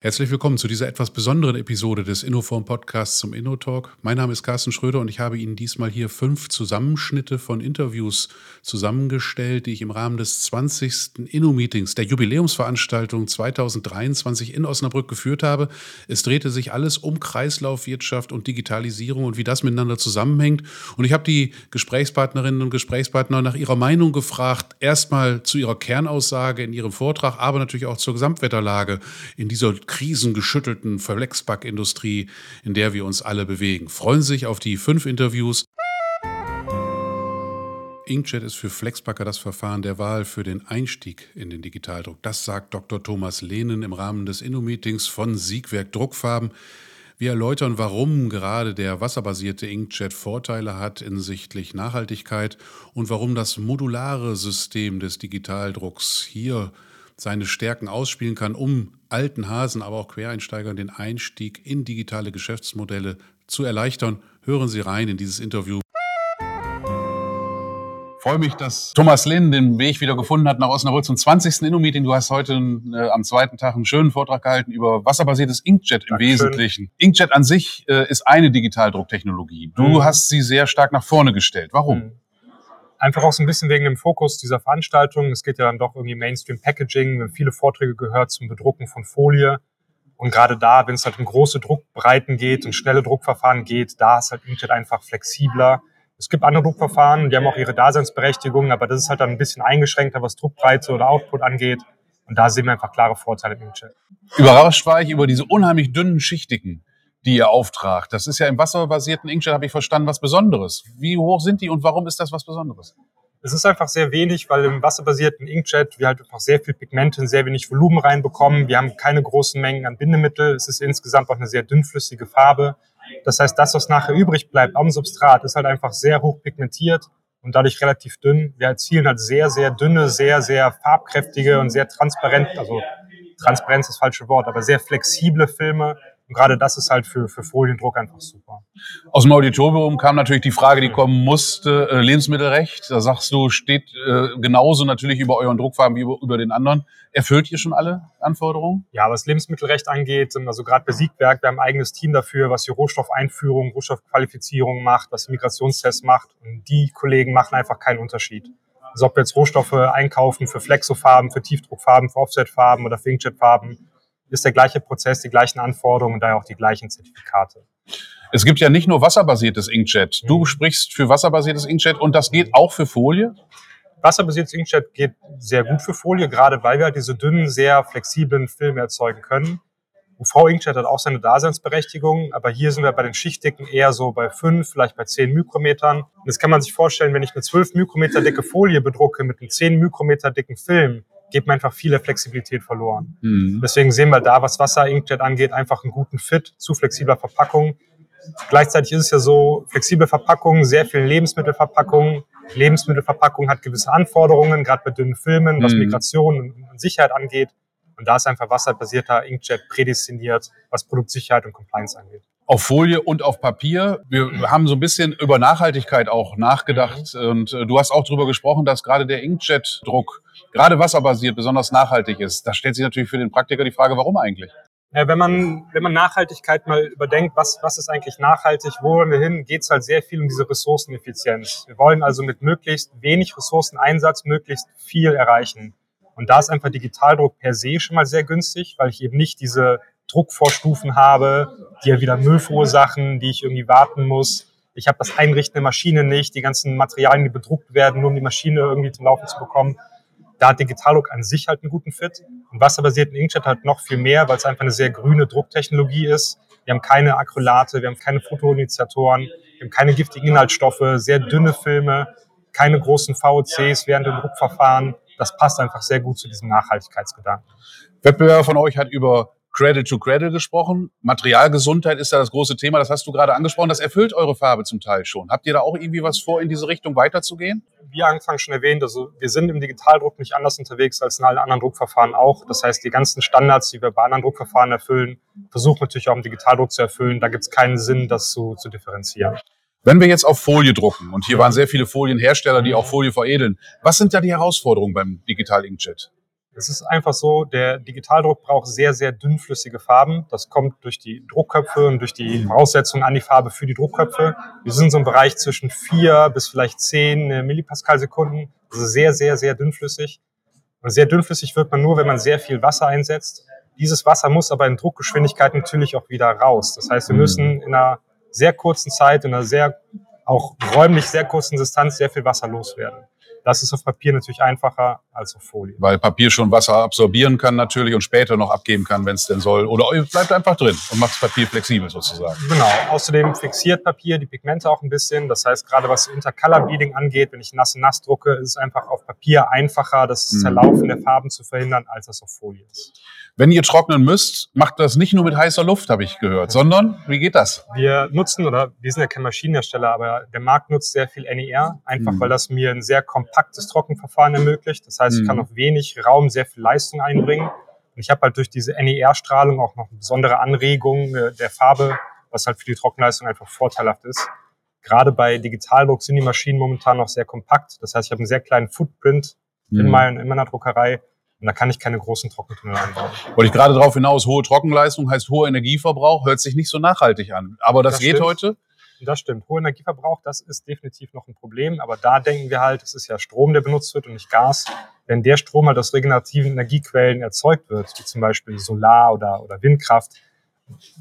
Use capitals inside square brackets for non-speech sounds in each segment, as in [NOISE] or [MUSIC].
Herzlich willkommen zu dieser etwas besonderen Episode des Innoform Podcasts zum InnoTalk. Mein Name ist Carsten Schröder und ich habe Ihnen diesmal hier fünf Zusammenschnitte von Interviews zusammengestellt, die ich im Rahmen des 20. Inno-Meetings, der Jubiläumsveranstaltung 2023 in Osnabrück geführt habe. Es drehte sich alles um Kreislaufwirtschaft und Digitalisierung und wie das miteinander zusammenhängt. Und ich habe die Gesprächspartnerinnen und Gesprächspartner nach ihrer Meinung gefragt. Erstmal zu ihrer Kernaussage in ihrem Vortrag, aber natürlich auch zur Gesamtwetterlage in dieser krisengeschüttelten Verletzbackindustrie, in der wir uns alle bewegen. Freuen Sie sich auf die fünf Interviews. Inkjet ist für Flexpacker das Verfahren der Wahl für den Einstieg in den Digitaldruck. Das sagt Dr. Thomas Lehnen im Rahmen des Inno-Meetings von Siegwerk Druckfarben. Wir erläutern, warum gerade der wasserbasierte Inkjet Vorteile hat hinsichtlich Nachhaltigkeit und warum das modulare System des Digitaldrucks hier seine Stärken ausspielen kann, um alten Hasen, aber auch Quereinsteigern den Einstieg in digitale Geschäftsmodelle zu erleichtern. Hören Sie rein in dieses Interview. Ich freue mich, dass Thomas Linn den Weg wieder gefunden hat nach Osnabrück zum 20. Inno-Meeting. Du hast heute äh, am zweiten Tag einen schönen Vortrag gehalten über wasserbasiertes Inkjet im Dankeschön. Wesentlichen. Inkjet an sich äh, ist eine Digitaldrucktechnologie. Du mhm. hast sie sehr stark nach vorne gestellt. Warum? Mhm. Einfach auch so ein bisschen wegen dem Fokus dieser Veranstaltung. Es geht ja dann doch irgendwie Mainstream Packaging. Wir haben viele Vorträge gehört zum Bedrucken von Folie. Und gerade da, wenn es halt um große Druckbreiten geht und schnelle Druckverfahren geht, da ist halt Inkjet einfach flexibler. Es gibt andere Druckverfahren, die haben auch ihre Daseinsberechtigung, aber das ist halt dann ein bisschen eingeschränkter, was Druckbreite oder Output angeht. Und da sehen wir einfach klare Vorteile im Inkjet. Überrascht war ich über diese unheimlich dünnen Schichtigen die ihr auftragt. Das ist ja im wasserbasierten Inkjet, habe ich verstanden, was Besonderes. Wie hoch sind die und warum ist das was Besonderes? Es ist einfach sehr wenig, weil im wasserbasierten Inkjet wir halt einfach sehr viel Pigmente und sehr wenig Volumen reinbekommen. Wir haben keine großen Mengen an Bindemittel. Es ist insgesamt auch eine sehr dünnflüssige Farbe. Das heißt, das, was nachher übrig bleibt am Substrat, ist halt einfach sehr hoch pigmentiert und dadurch relativ dünn. Wir erzielen halt sehr, sehr dünne, sehr, sehr farbkräftige und sehr transparent, also Transparenz ist das falsche Wort, aber sehr flexible Filme, und gerade das ist halt für, für Foliendruck einfach super. Aus dem Auditorium kam natürlich die Frage, die kommen musste, äh, Lebensmittelrecht. Da sagst du, steht äh, genauso natürlich über euren Druckfarben wie über, über den anderen. Erfüllt ihr schon alle Anforderungen? Ja, was Lebensmittelrecht angeht, also gerade bei Siegwerk, wir haben ein eigenes Team dafür, was die Rohstoffeinführung, Rohstoffqualifizierung macht, was Migrationstests macht. Und die Kollegen machen einfach keinen Unterschied. Also ob wir jetzt Rohstoffe einkaufen für Flexofarben, für Tiefdruckfarben, für Offsetfarben oder für Inkjetfarben, ist der gleiche Prozess, die gleichen Anforderungen und daher auch die gleichen Zertifikate. Es gibt ja nicht nur wasserbasiertes Inkjet. Du mhm. sprichst für wasserbasiertes Inkjet und das geht auch für Folie? Wasserbasiertes Inkjet geht sehr gut für Folie, gerade weil wir halt diese dünnen, sehr flexiblen Filme erzeugen können. UV-Inkjet hat auch seine Daseinsberechtigung, aber hier sind wir bei den Schichtdicken eher so bei fünf, vielleicht bei zehn Mikrometern. Und das kann man sich vorstellen, wenn ich eine zwölf Mikrometer dicke Folie bedrucke mit einem zehn Mikrometer dicken Film, geht mir einfach viele Flexibilität verloren. Mhm. Deswegen sehen wir da, was Wasser-Inkjet angeht, einfach einen guten Fit zu flexibler Verpackung. Gleichzeitig ist es ja so, flexible Verpackung, sehr viel Lebensmittelverpackung. Lebensmittelverpackung hat gewisse Anforderungen, gerade bei dünnen Filmen, was mhm. Migration und Sicherheit angeht. Und da ist einfach wasserbasierter Inkjet prädestiniert, was Produktsicherheit und Compliance angeht auf Folie und auf Papier. Wir haben so ein bisschen über Nachhaltigkeit auch nachgedacht mhm. und äh, du hast auch darüber gesprochen, dass gerade der Inkjet-Druck, gerade wasserbasiert, besonders nachhaltig ist. Da stellt sich natürlich für den Praktiker die Frage, warum eigentlich? Wenn man, wenn man Nachhaltigkeit mal überdenkt, was, was ist eigentlich nachhaltig, wo wollen wir hin, geht es halt sehr viel um diese Ressourceneffizienz. Wir wollen also mit möglichst wenig Ressourceneinsatz möglichst viel erreichen. Und da ist einfach Digitaldruck per se schon mal sehr günstig, weil ich eben nicht diese Druckvorstufen habe, die ja wieder Müll verursachen, die ich irgendwie warten muss. Ich habe das Einrichten der Maschine nicht, die ganzen Materialien, die bedruckt werden, nur um die Maschine irgendwie zum Laufen zu bekommen. Da hat Digitalook an sich halt einen guten Fit. Und wasserbasierten Inkjet halt noch viel mehr, weil es einfach eine sehr grüne Drucktechnologie ist. Wir haben keine Acrylate, wir haben keine Fotoinitiatoren, wir haben keine giftigen Inhaltsstoffe, sehr dünne Filme, keine großen VOCs während dem Druckverfahren. Das passt einfach sehr gut zu diesem Nachhaltigkeitsgedanken. Wettbewerber von euch hat über Cradle to Cradle gesprochen. Materialgesundheit ist da das große Thema. Das hast du gerade angesprochen. Das erfüllt eure Farbe zum Teil schon. Habt ihr da auch irgendwie was vor, in diese Richtung weiterzugehen? Wie anfangs schon erwähnt, also wir sind im Digitaldruck nicht anders unterwegs als in allen anderen Druckverfahren auch. Das heißt, die ganzen Standards, die wir bei anderen Druckverfahren erfüllen, versuchen natürlich auch im Digitaldruck zu erfüllen. Da gibt es keinen Sinn, das zu, zu differenzieren. Wenn wir jetzt auf Folie drucken, und hier waren sehr viele Folienhersteller, die auch Folie veredeln, was sind da die Herausforderungen beim Digital Inkjet? Es ist einfach so, der Digitaldruck braucht sehr, sehr dünnflüssige Farben. Das kommt durch die Druckköpfe und durch die Voraussetzungen an die Farbe für die Druckköpfe. Wir sind so im Bereich zwischen vier bis vielleicht zehn äh, Millipascal-Sekunden. Also sehr, sehr, sehr dünnflüssig. Und sehr dünnflüssig wird man nur, wenn man sehr viel Wasser einsetzt. Dieses Wasser muss aber in Druckgeschwindigkeit natürlich auch wieder raus. Das heißt, wir mhm. müssen in einer sehr kurzen Zeit, in einer sehr, auch räumlich sehr kurzen Distanz sehr viel Wasser loswerden. Das ist auf Papier natürlich einfacher als auf Folie. Weil Papier schon Wasser absorbieren kann natürlich und später noch abgeben kann, wenn es denn soll. Oder bleibt einfach drin und macht das Papier flexibel sozusagen. Genau. Außerdem fixiert Papier die Pigmente auch ein bisschen. Das heißt, gerade was Intercolor Bleeding angeht, wenn ich nass-nass drucke, ist es einfach auf Papier einfacher, das mhm. Zerlaufen der Farben zu verhindern, als das auf Folie ist. Wenn ihr trocknen müsst, macht das nicht nur mit heißer Luft, habe ich gehört, sondern wie geht das? Wir nutzen, oder wir sind ja kein Maschinenhersteller, aber der Markt nutzt sehr viel NER, einfach mhm. weil das mir ein sehr kompaktes Trockenverfahren ermöglicht. Das heißt, ich kann mhm. auf wenig Raum sehr viel Leistung einbringen. Und ich habe halt durch diese NER-Strahlung auch noch eine besondere Anregung äh, der Farbe, was halt für die Trockenleistung einfach vorteilhaft ist. Gerade bei Digitaldruck sind die Maschinen momentan noch sehr kompakt. Das heißt, ich habe einen sehr kleinen Footprint mhm. in, mein, in meiner Druckerei und da kann ich keine großen Trockentunnel einbauen. Wollte ich gerade darauf hinaus, hohe Trockenleistung heißt hoher Energieverbrauch, hört sich nicht so nachhaltig an. Aber das, das geht stimmt. heute? Das stimmt. Hoher Energieverbrauch, das ist definitiv noch ein Problem. Aber da denken wir halt, es ist ja Strom, der benutzt wird und nicht Gas. Wenn der Strom halt aus regenerativen Energiequellen erzeugt wird, wie zum Beispiel Solar- oder, oder Windkraft,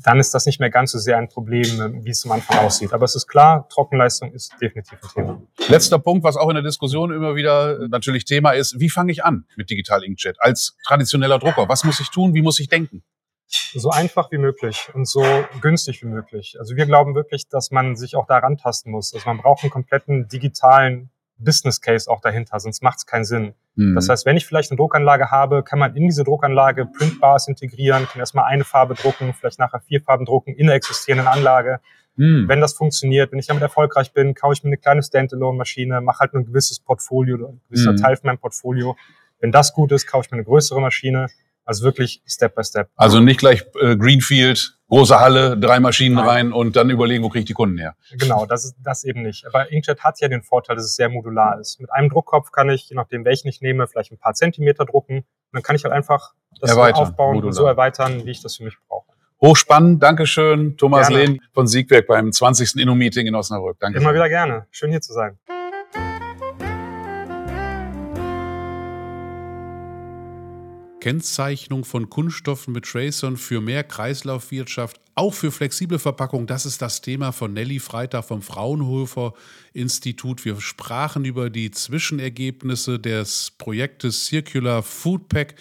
dann ist das nicht mehr ganz so sehr ein Problem, wie es am Anfang aussieht. Aber es ist klar, Trockenleistung ist definitiv ein Thema. Letzter Punkt, was auch in der Diskussion immer wieder natürlich Thema ist, wie fange ich an mit Digital Inkjet als traditioneller Drucker? Was muss ich tun? Wie muss ich denken? So einfach wie möglich und so günstig wie möglich. Also wir glauben wirklich, dass man sich auch da rantasten muss. Also man braucht einen kompletten digitalen Business Case auch dahinter, sonst macht es keinen Sinn. Mhm. Das heißt, wenn ich vielleicht eine Druckanlage habe, kann man in diese Druckanlage Printbars integrieren, kann erstmal eine Farbe drucken, vielleicht nachher vier Farben drucken in der existierenden Anlage. Mhm. Wenn das funktioniert, wenn ich damit erfolgreich bin, kaufe ich mir eine kleine Standalone-Maschine, mache halt ein gewisses Portfolio oder ein gewisser mhm. Teil von meinem Portfolio. Wenn das gut ist, kaufe ich mir eine größere Maschine. Also wirklich Step by Step. Also nicht gleich äh, Greenfield, große Halle, drei Maschinen Nein. rein und dann überlegen, wo kriege ich die Kunden her. Genau, das ist das eben nicht. Aber Inkjet hat ja den Vorteil, dass es sehr modular ist. Mit einem Druckkopf kann ich, je nachdem welchen ich nehme, vielleicht ein paar Zentimeter drucken. Und dann kann ich halt einfach das erweitern, aufbauen modular. und so erweitern, wie ich das für mich brauche. Hochspannend, Dankeschön, Thomas gerne. Lehn von Siegwerk beim 20. Inno-Meeting in Osnabrück. Danke. Immer wieder gerne. Schön hier zu sein. Kennzeichnung von Kunststoffen mit Tracern für mehr Kreislaufwirtschaft auch für flexible Verpackung, das ist das Thema von Nelly Freitag vom Fraunhofer Institut. Wir sprachen über die Zwischenergebnisse des Projektes Circular Food Pack.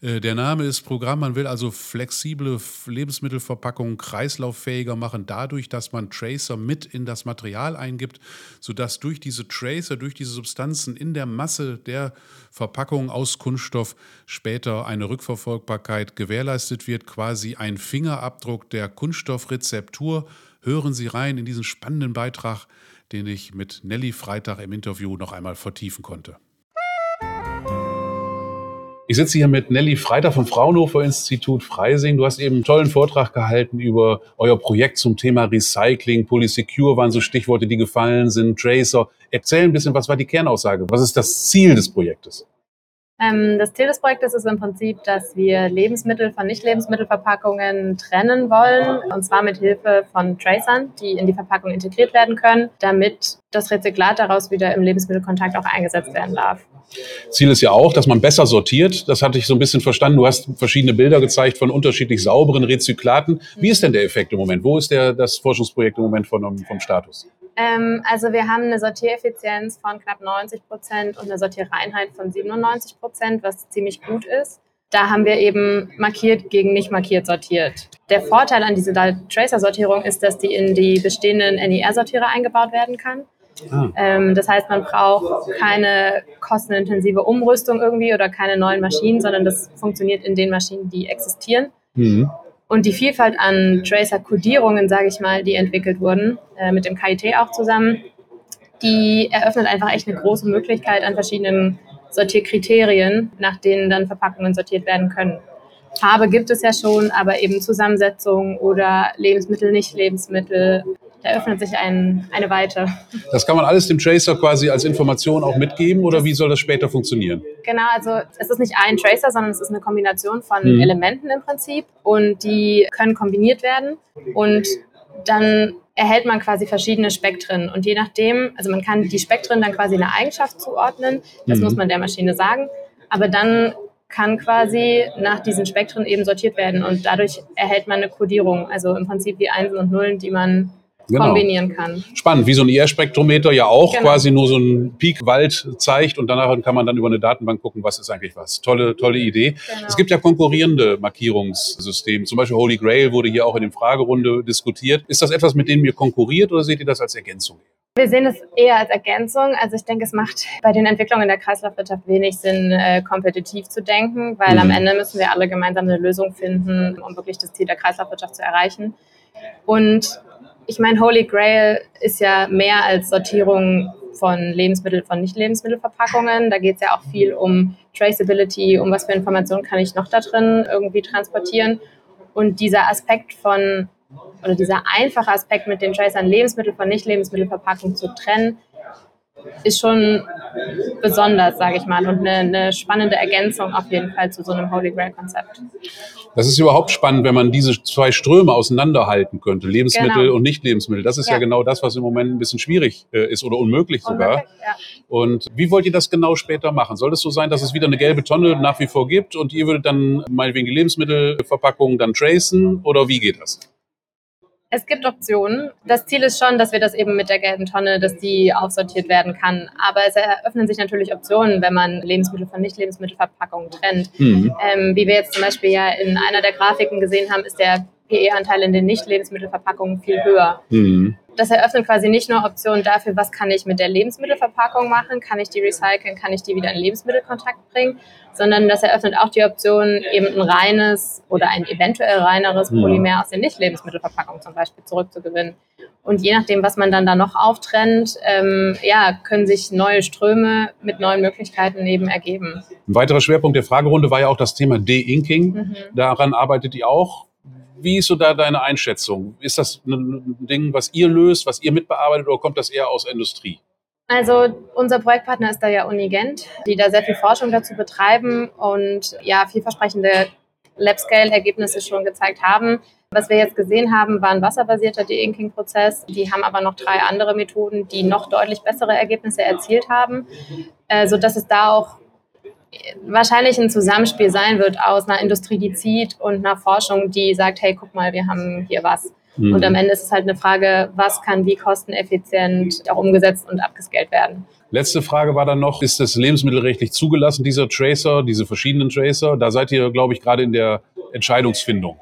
Äh, der Name ist Programm. Man will also flexible Lebensmittelverpackungen kreislauffähiger machen, dadurch, dass man Tracer mit in das Material eingibt, sodass durch diese Tracer, durch diese Substanzen in der Masse der Verpackung aus Kunststoff später eine Rückverfolgbarkeit gewährleistet wird, quasi ein Fingerabdruck der Kunststoffrezeptur. Hören Sie rein in diesen spannenden Beitrag, den ich mit Nelly Freitag im Interview noch einmal vertiefen konnte. Ich sitze hier mit Nelly Freitag vom Fraunhofer Institut Freising. Du hast eben einen tollen Vortrag gehalten über euer Projekt zum Thema Recycling. Polysecure waren so Stichworte, die gefallen sind. Tracer. Erzähl ein bisschen, was war die Kernaussage? Was ist das Ziel des Projektes? Ähm, das Ziel des Projektes ist im Prinzip, dass wir Lebensmittel von Nicht-Lebensmittelverpackungen trennen wollen, und zwar mit Hilfe von Tracern, die in die Verpackung integriert werden können, damit das Rezyklat daraus wieder im Lebensmittelkontakt auch eingesetzt werden darf. Ziel ist ja auch, dass man besser sortiert. Das hatte ich so ein bisschen verstanden. Du hast verschiedene Bilder gezeigt von unterschiedlich sauberen Rezyklaten. Wie ist denn der Effekt im Moment? Wo ist der, das Forschungsprojekt im Moment vom, vom Status? Ähm, also wir haben eine Sortiereffizienz von knapp 90 Prozent und eine Sortierreinheit von 97 Prozent, was ziemlich gut ist. Da haben wir eben markiert gegen nicht markiert sortiert. Der Vorteil an dieser Tracer-Sortierung ist, dass die in die bestehenden NIR-Sortierer eingebaut werden kann. Ah. Ähm, das heißt, man braucht keine kostenintensive Umrüstung irgendwie oder keine neuen Maschinen, sondern das funktioniert in den Maschinen, die existieren. Mhm. Und die Vielfalt an Tracer-Kodierungen, sage ich mal, die entwickelt wurden, äh, mit dem KIT auch zusammen, die eröffnet einfach echt eine große Möglichkeit an verschiedenen Sortierkriterien, nach denen dann Verpackungen sortiert werden können. Farbe gibt es ja schon, aber eben Zusammensetzung oder Lebensmittel, nicht Lebensmittel, da öffnet sich ein, eine Weite. Das kann man alles dem Tracer quasi als Information auch mitgeben oder wie soll das später funktionieren? Genau, also es ist nicht ein Tracer, sondern es ist eine Kombination von mhm. Elementen im Prinzip und die können kombiniert werden und dann erhält man quasi verschiedene Spektren. Und je nachdem, also man kann die Spektren dann quasi eine Eigenschaft zuordnen, das mhm. muss man der Maschine sagen, aber dann kann quasi nach diesen Spektren eben sortiert werden und dadurch erhält man eine Kodierung, also im Prinzip die Einsen und Nullen, die man genau. kombinieren kann. Spannend, wie so ein IR-Spektrometer ja auch genau. quasi nur so einen Peak-Wald zeigt und danach kann man dann über eine Datenbank gucken, was ist eigentlich was. Tolle, tolle Idee. Genau. Es gibt ja konkurrierende Markierungssysteme. Zum Beispiel Holy Grail wurde hier auch in der Fragerunde diskutiert. Ist das etwas, mit dem ihr konkurriert oder seht ihr das als Ergänzung? Wir sehen es eher als Ergänzung. Also ich denke, es macht bei den Entwicklungen in der Kreislaufwirtschaft wenig Sinn, äh, kompetitiv zu denken, weil mhm. am Ende müssen wir alle gemeinsam eine Lösung finden, um wirklich das Ziel der Kreislaufwirtschaft zu erreichen. Und ich meine, Holy Grail ist ja mehr als Sortierung von Lebensmittel, von Nicht-Lebensmittelverpackungen. Da geht es ja auch viel um Traceability, um was für Informationen kann ich noch da drin irgendwie transportieren. Und dieser Aspekt von, oder dieser einfache Aspekt mit den Tracern Lebensmittel von Nicht-Lebensmittelverpackungen zu trennen, ist schon besonders, sage ich mal, und eine, eine, spannende Ergänzung auf jeden Fall zu so einem Holy Grail-Konzept. Das ist überhaupt spannend, wenn man diese zwei Ströme auseinanderhalten könnte, Lebensmittel genau. und Nicht-Lebensmittel. Das ist ja. ja. genau das, was im Moment ein bisschen schwierig äh, ist oder unmöglich sogar. Unmöglich, ja. Und wie wollt ihr das genau später machen? Soll es so sein, dass es wieder eine gelbe Tonne nach wie vor gibt und ihr würdet dann meinetwegen die Lebensmittelverpackungen dann tracen oder wie geht das? Es gibt Optionen. Das Ziel ist schon, dass wir das eben mit der gelben Tonne, dass die aufsortiert werden kann. Aber es eröffnen sich natürlich Optionen, wenn man Lebensmittel von Nicht-Lebensmittelverpackungen trennt. Mhm. Ähm, wie wir jetzt zum Beispiel ja in einer der Grafiken gesehen haben, ist der PE-Anteil in den Nicht-Lebensmittelverpackungen viel höher. Mhm. Das eröffnet quasi nicht nur Optionen dafür, was kann ich mit der Lebensmittelverpackung machen, kann ich die recyceln, kann ich die wieder in Lebensmittelkontakt bringen, sondern das eröffnet auch die Option, eben ein reines oder ein eventuell reineres Polymer aus den Nicht-Lebensmittelverpackungen zum Beispiel zurückzugewinnen. Und je nachdem, was man dann da noch auftrennt, ähm, ja, können sich neue Ströme mit neuen Möglichkeiten eben ergeben. Ein weiterer Schwerpunkt der Fragerunde war ja auch das Thema De-Inking. Mhm. Daran arbeitet ihr auch. Wie ist so da deine Einschätzung? Ist das ein Ding, was ihr löst, was ihr mitbearbeitet oder kommt das eher aus Industrie? Also unser Projektpartner ist da ja Unigent, die da sehr viel Forschung dazu betreiben und ja vielversprechende Lab-Scale-Ergebnisse schon gezeigt haben. Was wir jetzt gesehen haben, war ein wasserbasierter De-Inking-Prozess. Die haben aber noch drei andere Methoden, die noch deutlich bessere Ergebnisse erzielt haben, äh, sodass es da auch wahrscheinlich ein Zusammenspiel sein wird aus einer Industrie, die zieht und einer Forschung, die sagt, hey, guck mal, wir haben hier was. Mhm. Und am Ende ist es halt eine Frage, was kann wie kosteneffizient auch umgesetzt und abgescalt werden. Letzte Frage war dann noch, ist das lebensmittelrechtlich zugelassen, dieser Tracer, diese verschiedenen Tracer? Da seid ihr, glaube ich, gerade in der Entscheidungsfindung.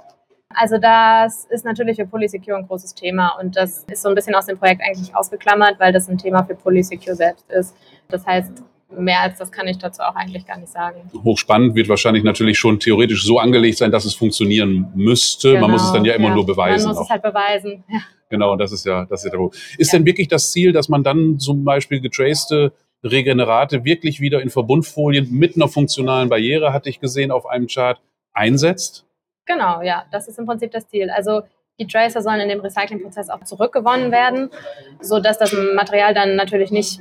Also das ist natürlich für Polysecure ein großes Thema und das ist so ein bisschen aus dem Projekt eigentlich ausgeklammert, weil das ein Thema für Polysecure selbst ist. Das heißt, mehr als das kann ich dazu auch eigentlich gar nicht sagen. Hochspannend wird wahrscheinlich natürlich schon theoretisch so angelegt sein, dass es funktionieren müsste. Genau, Man muss es dann ja immer ja. nur beweisen. Man muss auch. es halt beweisen. Ja. Genau, das ist ja, das ist ja der Ist ja. denn wirklich das Ziel, dass man dann zum Beispiel getracete Regenerate wirklich wieder in Verbundfolien mit einer funktionalen Barriere, hatte ich gesehen auf einem Chart, einsetzt? Genau, ja, das ist im Prinzip das Ziel. Also die Tracer sollen in dem Recyclingprozess auch zurückgewonnen werden, sodass das Material dann natürlich nicht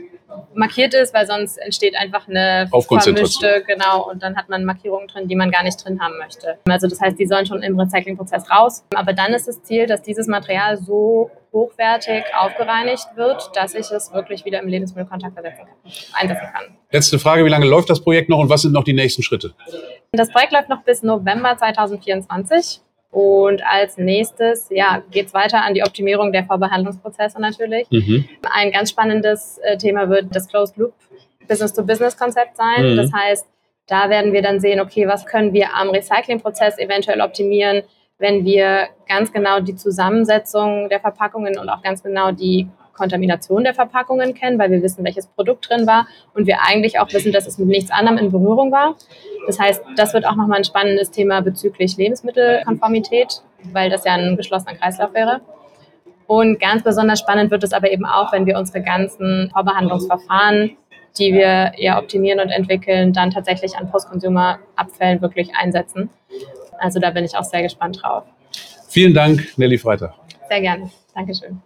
markiert ist, weil sonst entsteht einfach eine vermischte, genau, und dann hat man Markierungen drin, die man gar nicht drin haben möchte. Also das heißt, die sollen schon im Recyclingprozess raus. Aber dann ist das Ziel, dass dieses Material so hochwertig aufgereinigt wird, dass ich es wirklich wieder im Lebensmittelkontakt versetzen kann, einsetzen kann. Letzte Frage, wie lange läuft das Projekt noch und was sind noch die nächsten Schritte? Das Projekt läuft noch bis November 2024. Und als nächstes ja, geht es weiter an die Optimierung der Vorbehandlungsprozesse natürlich. Mhm. Ein ganz spannendes äh, Thema wird das Closed Loop Business-to-Business-Konzept sein. Mhm. Das heißt, da werden wir dann sehen, okay, was können wir am Recyclingprozess eventuell optimieren, wenn wir ganz genau die Zusammensetzung der Verpackungen und auch ganz genau die Kontamination der Verpackungen kennen, weil wir wissen, welches Produkt drin war und wir eigentlich auch wissen, dass es mit nichts anderem in Berührung war. Das heißt, das wird auch nochmal ein spannendes Thema bezüglich Lebensmittelkonformität, weil das ja ein geschlossener Kreislauf wäre. Und ganz besonders spannend wird es aber eben auch, wenn wir unsere ganzen Vorbehandlungsverfahren, die wir ja optimieren und entwickeln, dann tatsächlich an Post-Consumer-Abfällen wirklich einsetzen. Also da bin ich auch sehr gespannt drauf. Vielen Dank, Nelly Freitag. Sehr gerne. Dankeschön.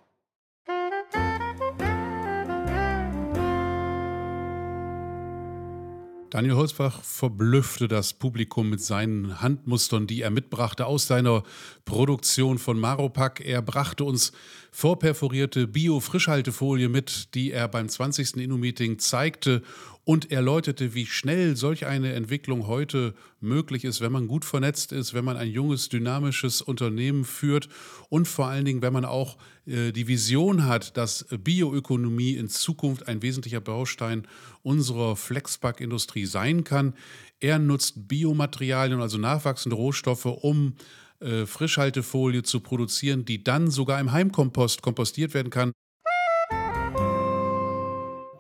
Daniel Holzbach verblüffte das Publikum mit seinen Handmustern, die er mitbrachte aus seiner Produktion von Maropack. Er brachte uns vorperforierte Bio-Frischhaltefolie mit, die er beim 20. Inno-Meeting zeigte und erläuterte, wie schnell solch eine Entwicklung heute möglich ist, wenn man gut vernetzt ist, wenn man ein junges, dynamisches Unternehmen führt und vor allen Dingen, wenn man auch äh, die Vision hat, dass Bioökonomie in Zukunft ein wesentlicher Baustein unserer Flexpack-Industrie sein kann. Er nutzt Biomaterialien, also nachwachsende Rohstoffe, um äh, Frischhaltefolie zu produzieren, die dann sogar im Heimkompost kompostiert werden kann.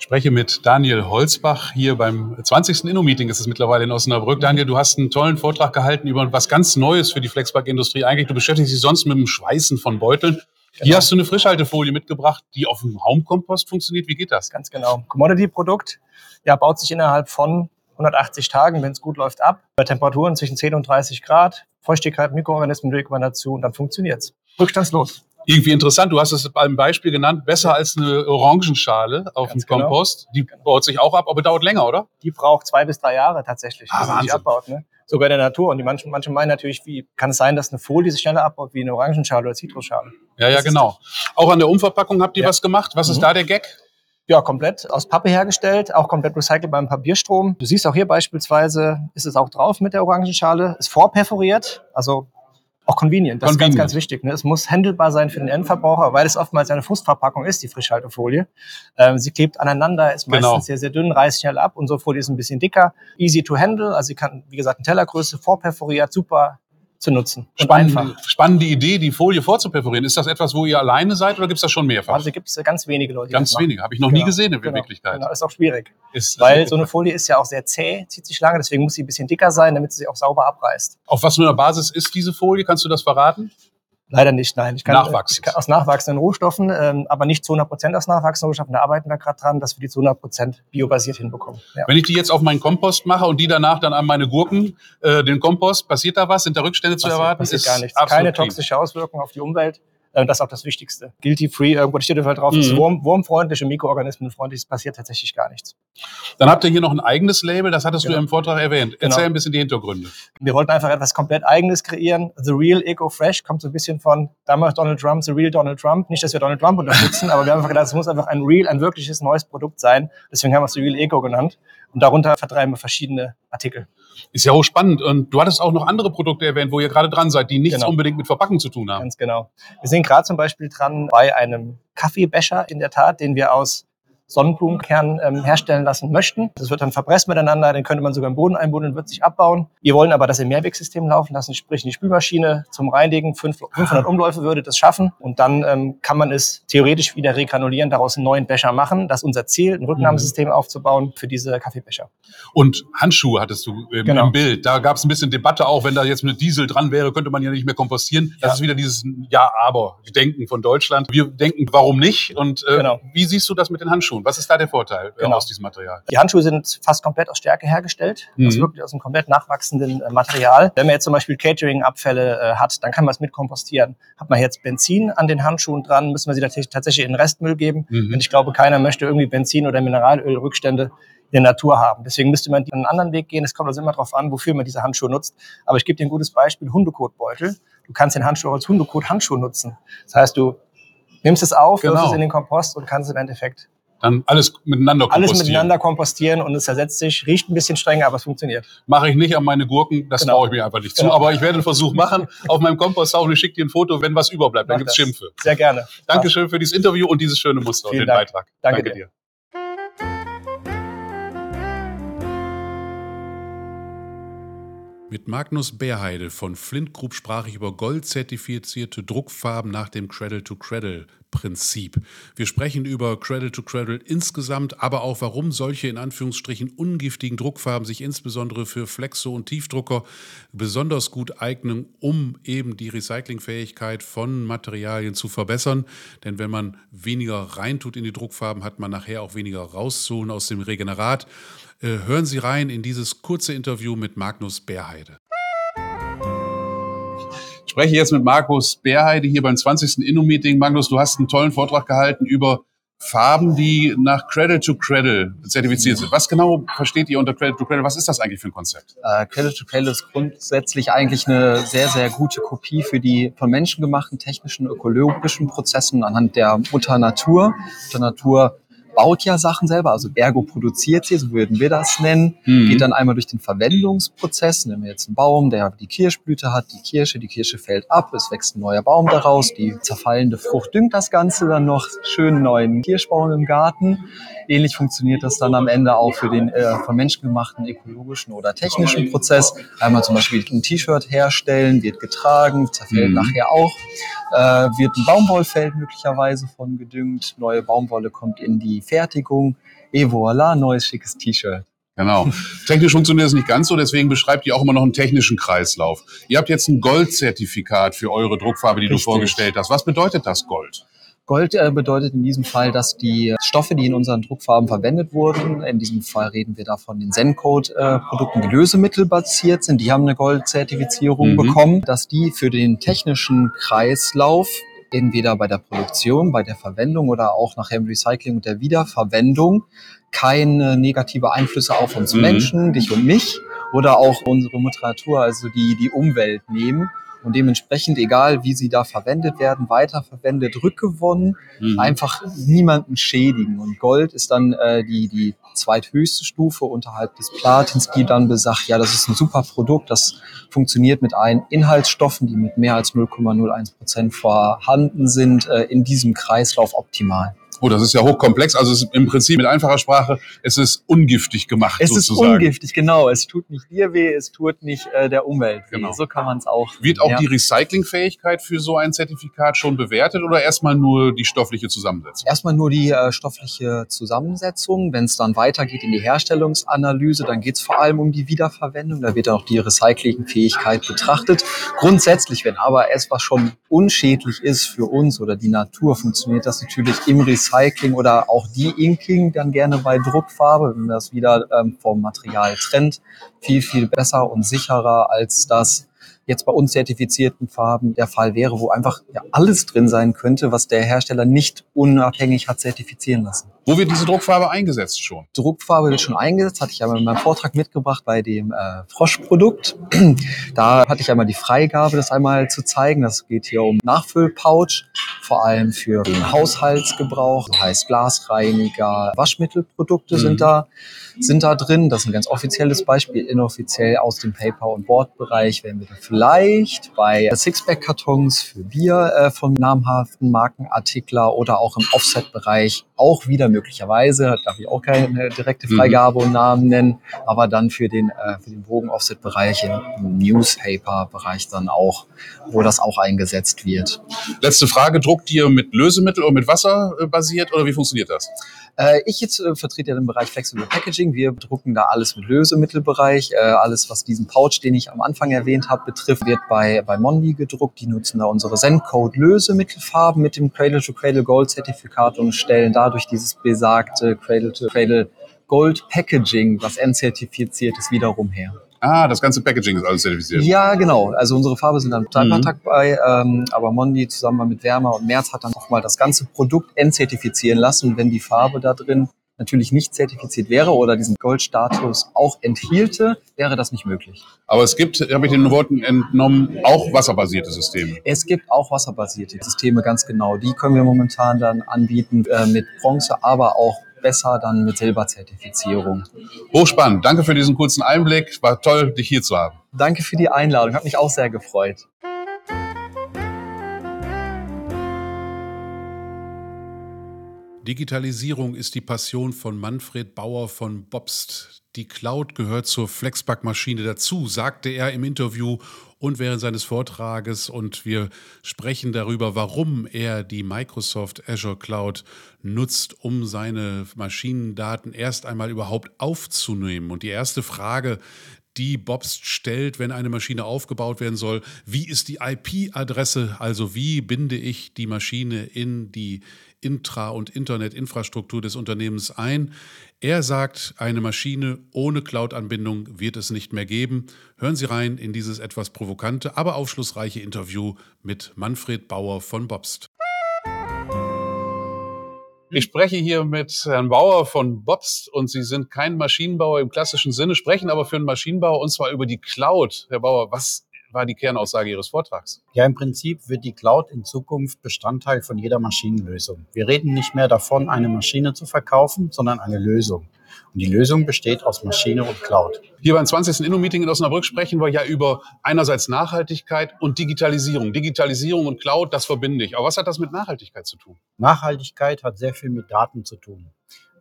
Ich spreche mit Daniel Holzbach hier beim 20. Inno-Meeting, ist es mittlerweile in Osnabrück. Daniel, du hast einen tollen Vortrag gehalten über was ganz Neues für die Flexpack-Industrie. Eigentlich, du beschäftigst dich sonst mit dem Schweißen von Beuteln. Genau. Hier hast du eine Frischhaltefolie mitgebracht, die auf dem Raumkompost funktioniert. Wie geht das? Ganz genau. Commodity-Produkt. Ja, baut sich innerhalb von 180 Tagen, wenn es gut läuft, ab. Bei Temperaturen zwischen 10 und 30 Grad. Feuchtigkeit, Mikroorganismen, Rekombination, dann funktioniert's. Rückstandslos irgendwie interessant. Du hast es beim Beispiel genannt, besser als eine Orangenschale auf Ganz dem genau. Kompost. Die genau. baut sich auch ab, aber dauert länger, oder? Die braucht zwei bis drei Jahre tatsächlich, ah, bis sie sich abbaut. Ne? Sogar in der Natur. Und die manchen, manche meinen natürlich, wie kann es sein, dass eine Folie sich schneller abbaut wie eine Orangenschale oder Zitrusschale? Ja, ja, genau. Auch an der Umverpackung habt ihr ja. was gemacht. Was mhm. ist da der Gag? Ja, komplett aus Pappe hergestellt, auch komplett recycelt beim Papierstrom. Du siehst auch hier beispielsweise, ist es auch drauf mit der Orangenschale, ist vorperforiert, also auch convenient, das convenient. ist ganz, ganz wichtig. Ne? Es muss handelbar sein für den Endverbraucher, weil es oftmals eine Frustverpackung ist, die Frischhaltefolie. Ähm, sie klebt aneinander, ist meistens genau. sehr, sehr dünn, reißt schnell ab. Unsere Folie ist ein bisschen dicker, easy to handle. Also sie kann, wie gesagt, eine Tellergröße, vorperforiert, super zu nutzen. Spannende, spannende Idee, die Folie vorzuperforieren. Ist das etwas, wo ihr alleine seid oder gibt es das schon mehrfach? Also gibt es ganz wenige Leute. Ganz wenige, habe ich noch genau. nie gesehen in genau. Wirklichkeit. Genau, ist auch schwierig. Ist, Weil so eine Folie ist ja auch sehr zäh, zieht sich lange, deswegen muss sie ein bisschen dicker sein, damit sie sich auch sauber abreißt. Auf was für einer Basis ist diese Folie? Kannst du das verraten? Leider nicht, nein. Ich kann, Nachwachsend. Ich kann aus nachwachsenden Rohstoffen, ähm, aber nicht zu 100 Prozent aus nachwachsenden Rohstoffen. Da arbeiten wir gerade dran, dass wir die zu 100 Prozent biobasiert hinbekommen. Ja. Wenn ich die jetzt auf meinen Kompost mache und die danach dann an meine Gurken, äh, den Kompost, passiert da was? Sind da Rückstände passiert, zu erwarten? Passiert ist gar nichts. Keine toxische Auswirkung auf die Umwelt. Äh, das ist auch das Wichtigste. Guilty-free, irgendwo steht auf drauf, mhm. ist wurm, wurmfreundlich und mikroorganismenfreundlich, es passiert tatsächlich gar nichts. Dann habt ihr hier noch ein eigenes Label, das hattest genau. du im Vortrag erwähnt. Erzähl genau. ein bisschen die Hintergründe. Wir wollten einfach etwas komplett Eigenes kreieren. The Real Eco Fresh kommt so ein bisschen von damals Donald Trump, The Real Donald Trump. Nicht, dass wir Donald Trump unterstützen, [LAUGHS] aber wir haben einfach gedacht, es muss einfach ein real, ein wirkliches neues Produkt sein. Deswegen haben wir es The Real Eco genannt. Und darunter vertreiben wir verschiedene Artikel. Ist ja hochspannend. Und du hattest auch noch andere Produkte erwähnt, wo ihr gerade dran seid, die nichts genau. unbedingt mit Verpacken zu tun haben. Ganz genau. Wir sind gerade zum Beispiel dran bei einem Kaffeebecher in der Tat, den wir aus Sonnenblumenkern ähm, herstellen lassen möchten. Das wird dann verpresst miteinander, den könnte man sogar im Boden einbuddeln, wird sich abbauen. Wir wollen aber das im Mehrwegsystem laufen lassen, sprich in die Spülmaschine zum Reinigen. 500 Umläufe würde das schaffen und dann ähm, kann man es theoretisch wieder regranulieren, daraus einen neuen Becher machen. Das ist unser Ziel, ein Rücknahmesystem mhm. aufzubauen für diese Kaffeebecher. Und Handschuhe hattest du im, genau. im Bild. Da gab es ein bisschen Debatte auch, wenn da jetzt mit Diesel dran wäre, könnte man ja nicht mehr kompostieren. Das ja. ist wieder dieses Ja-Aber-Denken von Deutschland. Wir denken, warum nicht? Und äh, genau. wie siehst du das mit den Handschuhen? Was ist da der Vorteil äh, genau. aus diesem Material? Die Handschuhe sind fast komplett aus Stärke hergestellt. Mhm. Also wirklich aus einem komplett nachwachsenden äh, Material. Wenn man jetzt zum Beispiel Catering-Abfälle äh, hat, dann kann man es mit kompostieren. Hat man jetzt Benzin an den Handschuhen dran, müssen wir sie tatsächlich in den Restmüll geben. Mhm. Und ich glaube, keiner möchte irgendwie Benzin oder Mineralölrückstände in der Natur haben. Deswegen müsste man einen anderen Weg gehen. Es kommt also immer darauf an, wofür man diese Handschuhe nutzt. Aber ich gebe dir ein gutes Beispiel, Hundekotbeutel. Du kannst den Handschuh als Hundekot-Handschuh nutzen. Das heißt, du nimmst es auf, genau. wirfst es in den Kompost und kannst im Endeffekt dann alles miteinander kompostieren. Alles miteinander kompostieren und es ersetzt sich, riecht ein bisschen strenger, aber es funktioniert. Mache ich nicht an meine Gurken, das genau. traue ich mir einfach nicht zu. Genau. Aber ich werde einen Versuch machen [LAUGHS] auf meinem Komposthaufen. Ich schicke dir ein Foto, wenn was überbleibt, dann gibt's Schimpfe. Sehr gerne. Dankeschön für dieses Interview und dieses schöne Muster Vielen und den Dank. Beitrag. Danke, Danke dir. Mit Magnus Bärheide von Flint Group sprach ich über goldzertifizierte Druckfarben nach dem Cradle-to-Cradle-Prinzip. Wir sprechen über Cradle-to-Cradle insgesamt, aber auch warum solche in Anführungsstrichen ungiftigen Druckfarben sich insbesondere für Flexo- und Tiefdrucker besonders gut eignen, um eben die Recyclingfähigkeit von Materialien zu verbessern. Denn wenn man weniger reintut in die Druckfarben, hat man nachher auch weniger rauszuholen aus dem Regenerat. Äh, hören Sie rein in dieses kurze Interview mit Magnus Bärheide. Ich spreche jetzt mit Markus Bärheide hier beim 20. Inno-Meeting. Magnus, du hast einen tollen Vortrag gehalten über Farben, die nach Cradle to Cradle zertifiziert sind. Was genau versteht ihr unter Cradle to Cradle? Was ist das eigentlich für ein Konzept? Äh, Cradle to Cradle ist grundsätzlich eigentlich eine sehr, sehr gute Kopie für die von Menschen gemachten technischen, ökologischen Prozessen anhand der Mutter Natur. Mutter Natur baut ja Sachen selber, also ergo produziert sie, so würden wir das nennen, mhm. geht dann einmal durch den Verwendungsprozess, nehmen wir jetzt einen Baum, der die Kirschblüte hat, die Kirsche, die Kirsche fällt ab, es wächst ein neuer Baum daraus, die zerfallende Frucht düngt das Ganze dann noch schön neuen Kirschbaum im Garten. Ähnlich funktioniert das dann am Ende auch für den äh, von Menschen gemachten ökologischen oder technischen Prozess. Einmal zum Beispiel ein T-Shirt herstellen, wird getragen, zerfällt mhm. nachher auch, äh, wird ein Baumwollfeld möglicherweise von gedüngt, neue Baumwolle kommt in die Fertigung. Et voilà, neues schickes T-Shirt. Genau. Technisch funktioniert das nicht ganz so, deswegen beschreibt ihr auch immer noch einen technischen Kreislauf. Ihr habt jetzt ein Goldzertifikat für eure Druckfarbe, die Richtig. du vorgestellt hast. Was bedeutet das Gold? Gold äh, bedeutet in diesem Fall, dass die Stoffe, die in unseren Druckfarben verwendet wurden, in diesem Fall reden wir da von den Zen-Code-Produkten, die lösemittelbasiert sind, die haben eine Goldzertifizierung mhm. bekommen, dass die für den technischen Kreislauf entweder bei der Produktion, bei der Verwendung oder auch nachher im Recycling und der Wiederverwendung keine negative Einflüsse auf uns mhm. Menschen, dich und mich oder auch unsere Mutter Natur, also die, die Umwelt nehmen und dementsprechend, egal wie sie da verwendet werden, weiterverwendet, rückgewonnen, mhm. einfach niemanden schädigen. Und Gold ist dann äh, die, die zweithöchste Stufe unterhalb des Platins, die dann besagt, ja, das ist ein super Produkt, das funktioniert mit allen Inhaltsstoffen, die mit mehr als 0,01 Prozent vorhanden sind, äh, in diesem Kreislauf optimal. Oh, das ist ja hochkomplex. Also es ist im Prinzip mit einfacher Sprache, es ist ungiftig gemacht. Es sozusagen. ist ungiftig, genau. Es tut nicht dir weh, es tut nicht äh, der Umwelt weh. Genau. So kann man es auch. Wird auch ja. die Recyclingfähigkeit für so ein Zertifikat schon bewertet oder erstmal nur die stoffliche Zusammensetzung? Erstmal nur die äh, stoffliche Zusammensetzung. Wenn es dann weitergeht in die Herstellungsanalyse, dann geht es vor allem um die Wiederverwendung. Da wird dann auch die Recyclingfähigkeit betrachtet. Grundsätzlich, wenn aber etwas schon unschädlich ist für uns oder die Natur, funktioniert das natürlich im Recycling oder auch De-Inking dann gerne bei Druckfarbe, wenn man das wieder ähm, vom Material trennt. Viel, viel besser und sicherer als das jetzt bei uns zertifizierten Farben der Fall wäre, wo einfach ja, alles drin sein könnte, was der Hersteller nicht unabhängig hat zertifizieren lassen. Wo wird diese Druckfarbe eingesetzt schon? Druckfarbe wird schon eingesetzt, hatte ich einmal in meinem Vortrag mitgebracht bei dem äh, Froschprodukt. [CLEARS THROAT] da hatte ich einmal die Freigabe, das einmal zu zeigen. Das geht hier um Nachfüllpouch, vor allem für den Haushaltsgebrauch, das heißt Glasreiniger, Waschmittelprodukte mhm. sind da sind da drin. Das ist ein ganz offizielles Beispiel. Inoffiziell aus dem Paper- und Boardbereich werden wir da vielleicht bei Sixpack-Kartons für Bier äh, von namhaften Markenartikler oder auch im Offset-Bereich auch wieder möglicherweise, darf ich auch keine direkte mhm. Freigabe und Namen nennen, aber dann für den, äh, für den Bogen-Offset-Bereich im Newspaper-Bereich dann auch, wo das auch eingesetzt wird. Letzte Frage, druckt ihr mit Lösemittel oder mit Wasser äh, basiert oder wie funktioniert das? Äh, ich jetzt äh, vertrete ja den Bereich Flexible Packaging. Wir drucken da alles mit Lösemittelbereich. Äh, alles, was diesen Pouch, den ich am Anfang erwähnt habe, betrifft, wird bei, bei Mondi gedruckt. Die nutzen da unsere Zen-Code Lösemittelfarben mit dem Cradle-to-Cradle Gold Zertifikat und stellen dadurch dieses besagte Cradle-to-Cradle Gold Packaging, was N-zertifiziert ist, wiederum her. Ah, das ganze Packaging ist alles zertifiziert. Ja, genau. Also unsere Farbe sind dann Type-Attack mhm. bei, ähm, aber Mondi zusammen mit Wärmer und Merz hat dann auch mal das ganze Produkt entzertifizieren lassen. Und wenn die Farbe da drin natürlich nicht zertifiziert wäre oder diesen Goldstatus auch enthielte, wäre das nicht möglich. Aber es gibt, habe ich den Worten entnommen, auch wasserbasierte Systeme. Es gibt auch wasserbasierte Systeme, ganz genau. Die können wir momentan dann anbieten äh, mit Bronze, aber auch besser dann mit Silberzertifizierung. Hochspannend. Danke für diesen kurzen Einblick. War toll, dich hier zu haben. Danke für die Einladung. Hat mich auch sehr gefreut. Digitalisierung ist die Passion von Manfred Bauer von Bobst. Die Cloud gehört zur Flexpack-Maschine dazu, sagte er im Interview und während seines Vortrages. Und wir sprechen darüber, warum er die Microsoft Azure Cloud nutzt, um seine Maschinendaten erst einmal überhaupt aufzunehmen. Und die erste Frage, die Bobst stellt, wenn eine Maschine aufgebaut werden soll. Wie ist die IP-Adresse? Also wie binde ich die Maschine in die Intra- und Internetinfrastruktur des Unternehmens ein? Er sagt, eine Maschine ohne Cloud-Anbindung wird es nicht mehr geben. Hören Sie rein in dieses etwas provokante, aber aufschlussreiche Interview mit Manfred Bauer von Bobst. Ich spreche hier mit Herrn Bauer von Bobst und Sie sind kein Maschinenbauer im klassischen Sinne, sprechen aber für einen Maschinenbauer und zwar über die Cloud. Herr Bauer, was war die Kernaussage Ihres Vortrags? Ja, im Prinzip wird die Cloud in Zukunft Bestandteil von jeder Maschinenlösung. Wir reden nicht mehr davon, eine Maschine zu verkaufen, sondern eine Lösung. Und die Lösung besteht aus Maschine und Cloud. Hier beim 20. Inno-Meeting in Osnabrück sprechen wir ja über einerseits Nachhaltigkeit und Digitalisierung. Digitalisierung und Cloud, das verbinde ich. Aber was hat das mit Nachhaltigkeit zu tun? Nachhaltigkeit hat sehr viel mit Daten zu tun.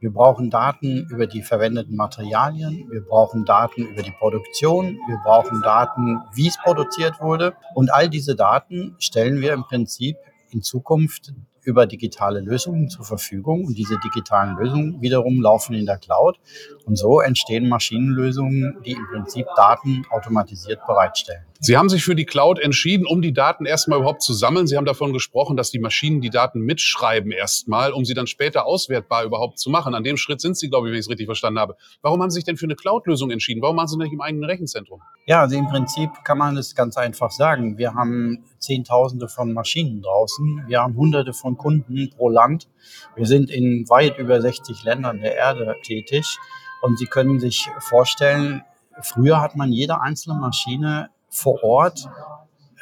Wir brauchen Daten über die verwendeten Materialien, wir brauchen Daten über die Produktion, wir brauchen Daten, wie es produziert wurde. Und all diese Daten stellen wir im Prinzip in Zukunft über digitale Lösungen zur Verfügung und diese digitalen Lösungen wiederum laufen in der Cloud und so entstehen Maschinenlösungen, die im Prinzip Daten automatisiert bereitstellen. Sie haben sich für die Cloud entschieden, um die Daten erstmal überhaupt zu sammeln. Sie haben davon gesprochen, dass die Maschinen die Daten mitschreiben erstmal, um sie dann später auswertbar überhaupt zu machen. An dem Schritt sind Sie, glaube ich, wenn ich es richtig verstanden habe. Warum haben Sie sich denn für eine Cloud-Lösung entschieden? Warum machen Sie nicht im eigenen Rechenzentrum? Ja, also im Prinzip kann man es ganz einfach sagen. Wir haben Zehntausende von Maschinen draußen. Wir haben Hunderte von Kunden pro Land. Wir sind in weit über 60 Ländern der Erde tätig. Und Sie können sich vorstellen, früher hat man jede einzelne Maschine vor Ort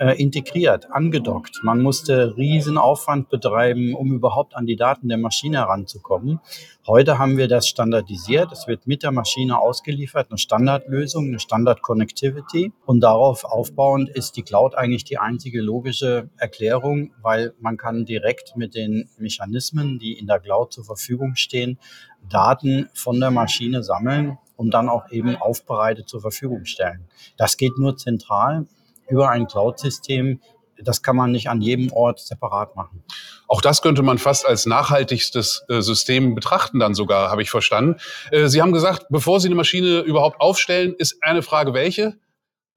äh, integriert, angedockt. Man musste riesen Aufwand betreiben, um überhaupt an die Daten der Maschine heranzukommen. Heute haben wir das standardisiert. Es wird mit der Maschine ausgeliefert, eine Standardlösung, eine Standard-Connectivity. Und darauf aufbauend ist die Cloud eigentlich die einzige logische Erklärung, weil man kann direkt mit den Mechanismen, die in der Cloud zur Verfügung stehen, Daten von der Maschine sammeln und dann auch eben aufbereitet zur Verfügung stellen. Das geht nur zentral über ein Cloud-System. Das kann man nicht an jedem Ort separat machen. Auch das könnte man fast als nachhaltigstes äh, System betrachten, dann sogar, habe ich verstanden. Äh, Sie haben gesagt, bevor Sie eine Maschine überhaupt aufstellen, ist eine Frage, welche?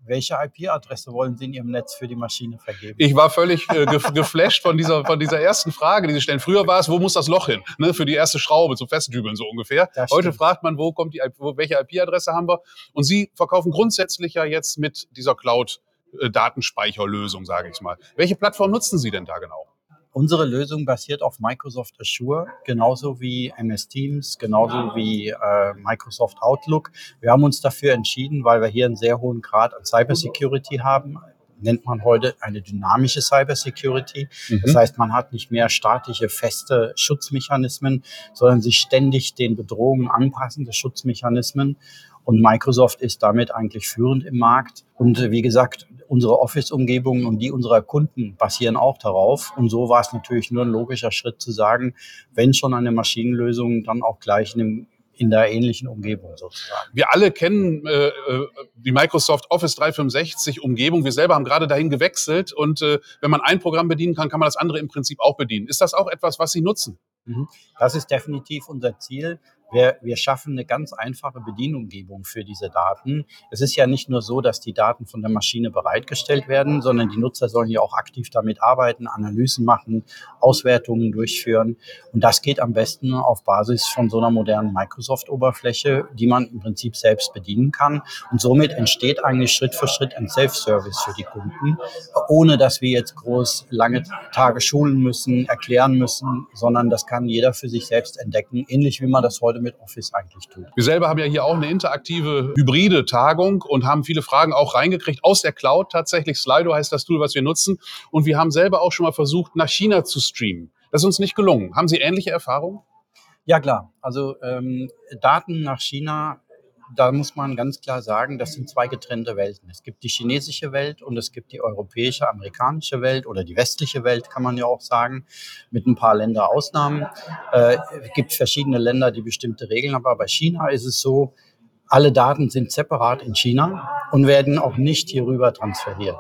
Welche IP-Adresse wollen Sie in Ihrem Netz für die Maschine vergeben? Ich war völlig äh, geflasht von dieser, von dieser ersten Frage, die Sie stellen. Früher war es, wo muss das Loch hin? Ne, für die erste Schraube zum Festdübeln so ungefähr. Heute fragt man, wo kommt die, wo, welche IP-Adresse haben wir? Und Sie verkaufen grundsätzlich ja jetzt mit dieser Cloud-Datenspeicherlösung, sage ich mal. Welche Plattform nutzen Sie denn da genau? Unsere Lösung basiert auf Microsoft Azure, genauso wie MS Teams, genauso wie äh, Microsoft Outlook. Wir haben uns dafür entschieden, weil wir hier einen sehr hohen Grad an Cybersecurity haben, nennt man heute eine dynamische Cybersecurity. Mhm. Das heißt, man hat nicht mehr statische, feste Schutzmechanismen, sondern sich ständig den Bedrohungen anpassende Schutzmechanismen. Und Microsoft ist damit eigentlich führend im Markt. Und äh, wie gesagt, unsere Office-Umgebungen und die unserer Kunden basieren auch darauf. Und so war es natürlich nur ein logischer Schritt zu sagen, wenn schon eine Maschinenlösung, dann auch gleich in in der ähnlichen Umgebung sozusagen. Wir alle kennen äh, äh die Microsoft Office 365 Umgebung. Wir selber haben gerade dahin gewechselt und äh, wenn man ein Programm bedienen kann, kann man das andere im Prinzip auch bedienen. Ist das auch etwas, was Sie nutzen? Mhm. Das ist definitiv unser Ziel. Wir, wir schaffen eine ganz einfache Bedienumgebung für diese Daten. Es ist ja nicht nur so, dass die Daten von der Maschine bereitgestellt werden, sondern die Nutzer sollen ja auch aktiv damit arbeiten, Analysen machen, Auswertungen durchführen. Und das geht am besten auf Basis von so einer modernen Microsoft-Oberfläche, die man im Prinzip selbst bedienen kann. Und somit entsteht eigentlich Schritt für Schritt ein Self-Service für die Kunden, ohne dass wir jetzt groß lange Tage schulen müssen, erklären müssen, sondern das kann jeder für sich selbst entdecken, ähnlich wie man das heute mit Office eigentlich tut. Wir selber haben ja hier auch eine interaktive hybride Tagung und haben viele Fragen auch reingekriegt aus der Cloud tatsächlich. Slido heißt das Tool, was wir nutzen. Und wir haben selber auch schon mal versucht, nach China zu streamen. Das ist uns nicht gelungen. Haben Sie ähnliche Erfahrungen? Ja, klar. Also ähm, Daten nach China da muss man ganz klar sagen, das sind zwei getrennte Welten. Es gibt die chinesische Welt und es gibt die europäische, amerikanische Welt oder die westliche Welt, kann man ja auch sagen, mit ein paar Länderausnahmen. Äh, es gibt verschiedene Länder, die bestimmte Regeln haben, aber bei China ist es so, alle Daten sind separat in China und werden auch nicht hierüber transferiert.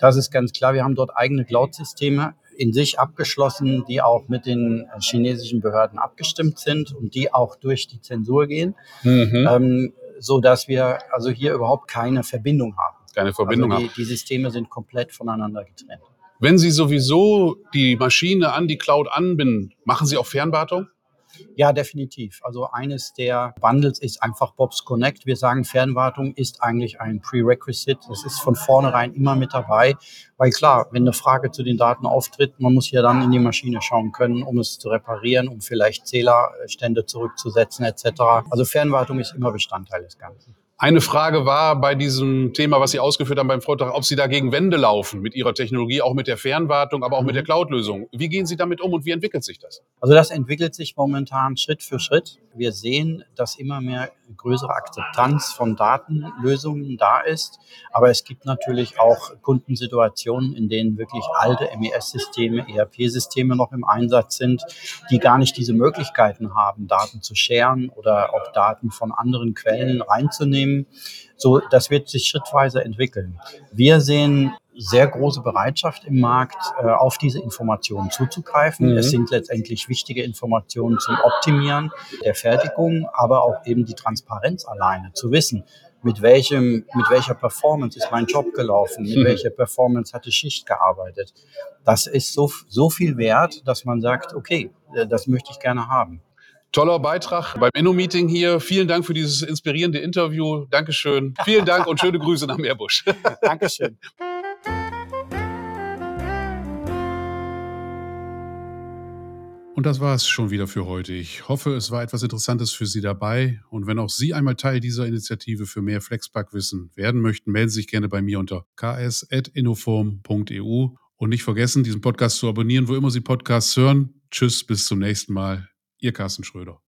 Das ist ganz klar. Wir haben dort eigene Cloud-Systeme in sich abgeschlossen, die auch mit den chinesischen Behörden abgestimmt sind und die auch durch die Zensur gehen. Mhm. Ähm, so dass wir also hier überhaupt keine Verbindung haben. Keine Verbindung also die, haben. Die Systeme sind komplett voneinander getrennt. Wenn Sie sowieso die Maschine an die Cloud anbinden, machen Sie auch Fernwartung? Ja, definitiv. Also eines der Bundles ist einfach Bobs Connect. Wir sagen, Fernwartung ist eigentlich ein Prerequisite. Das ist von vornherein immer mit dabei, weil klar, wenn eine Frage zu den Daten auftritt, man muss ja dann in die Maschine schauen können, um es zu reparieren, um vielleicht Zählerstände zurückzusetzen etc. Also Fernwartung ist immer Bestandteil des Ganzen. Eine Frage war bei diesem Thema, was Sie ausgeführt haben beim Vortrag, ob Sie da gegen Wände laufen mit Ihrer Technologie, auch mit der Fernwartung, aber auch mit der mhm. Cloud-Lösung. Wie gehen Sie damit um und wie entwickelt sich das? Also das entwickelt sich momentan Schritt für Schritt. Wir sehen, dass immer mehr größere Akzeptanz von Datenlösungen da ist. Aber es gibt natürlich auch Kundensituationen, in denen wirklich alte MES-Systeme, ERP-Systeme noch im Einsatz sind, die gar nicht diese Möglichkeiten haben, Daten zu scheren oder auch Daten von anderen Quellen reinzunehmen. So, das wird sich schrittweise entwickeln. Wir sehen sehr große Bereitschaft im Markt, äh, auf diese Informationen zuzugreifen. Mhm. Es sind letztendlich wichtige Informationen zum Optimieren der Fertigung, aber auch eben die Transparenz alleine, zu wissen, mit welchem, mit welcher Performance ist mein Job gelaufen, mit mhm. welcher Performance hat die Schicht gearbeitet. Das ist so, so viel wert, dass man sagt, okay, äh, das möchte ich gerne haben. Toller Beitrag beim Inno-Meeting hier. Vielen Dank für dieses inspirierende Interview. Dankeschön. Vielen Dank und schöne Grüße nach Meerbusch. [LAUGHS] Dankeschön. Und das war es schon wieder für heute. Ich hoffe, es war etwas Interessantes für Sie dabei. Und wenn auch Sie einmal Teil dieser Initiative für mehr Flexpack-Wissen werden möchten, melden Sie sich gerne bei mir unter ks.innoform.eu. Und nicht vergessen, diesen Podcast zu abonnieren, wo immer Sie Podcasts hören. Tschüss, bis zum nächsten Mal. Ihr Carsten Schröder.